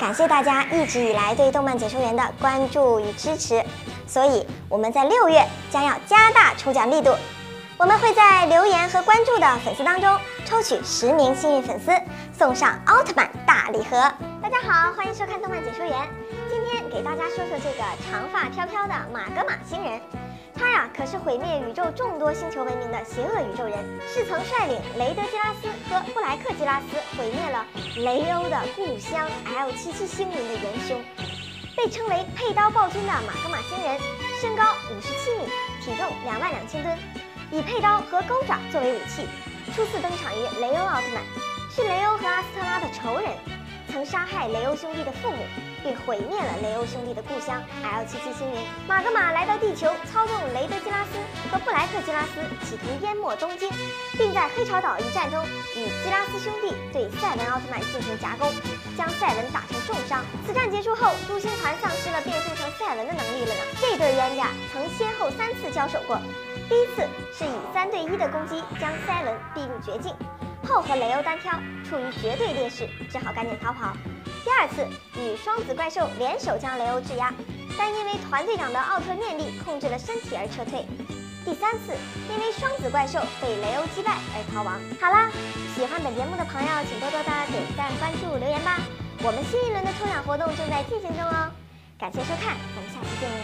感谢大家一直以来对动漫解说员的关注与支持，所以我们在六月将要加大抽奖力度。我们会在留言和关注的粉丝当中抽取十名幸运粉丝，送上奥特曼大礼盒。大家好，欢迎收看动漫解说员。今天给大家说说这个长发飘飘的马格玛星人，他呀可是毁灭宇宙众多星球文明的邪恶宇宙人，是曾率领雷德基拉斯和布莱克基拉斯毁灭了雷欧的故乡 L 七七星云的元凶。被称为佩刀暴君的马格玛星人，身高五十七米，体重两万两千吨。以佩刀和钩爪作为武器，初次登场于雷欧奥特曼，是雷欧和阿斯特拉的仇人，曾杀害雷欧兄弟的父母，并毁灭了雷欧兄弟的故乡 L 七七星云。马格玛来到地球，操纵雷德基拉斯和布莱克基拉斯，企图淹没东京，并在黑潮岛一战中与基拉斯兄弟对赛文奥特曼进行夹攻，将赛文打成重伤。此战结束后，诸星团丧失了变身成赛文的能力了呢。这对冤家曾先后三次交手过。第一次是以三对一的攻击将赛文逼入绝境，后和雷欧单挑，处于绝对劣势，只好赶紧逃跑。第二次与双子怪兽联手将雷欧制压，但因为团队长的奥特念力控制了身体而撤退。第三次因为双子怪兽被雷欧击败而逃亡。好啦，喜欢本节目的朋友请多多的点赞、关注、留言吧。我们新一轮的抽奖活动正在进行中哦，感谢收看，我们下期见。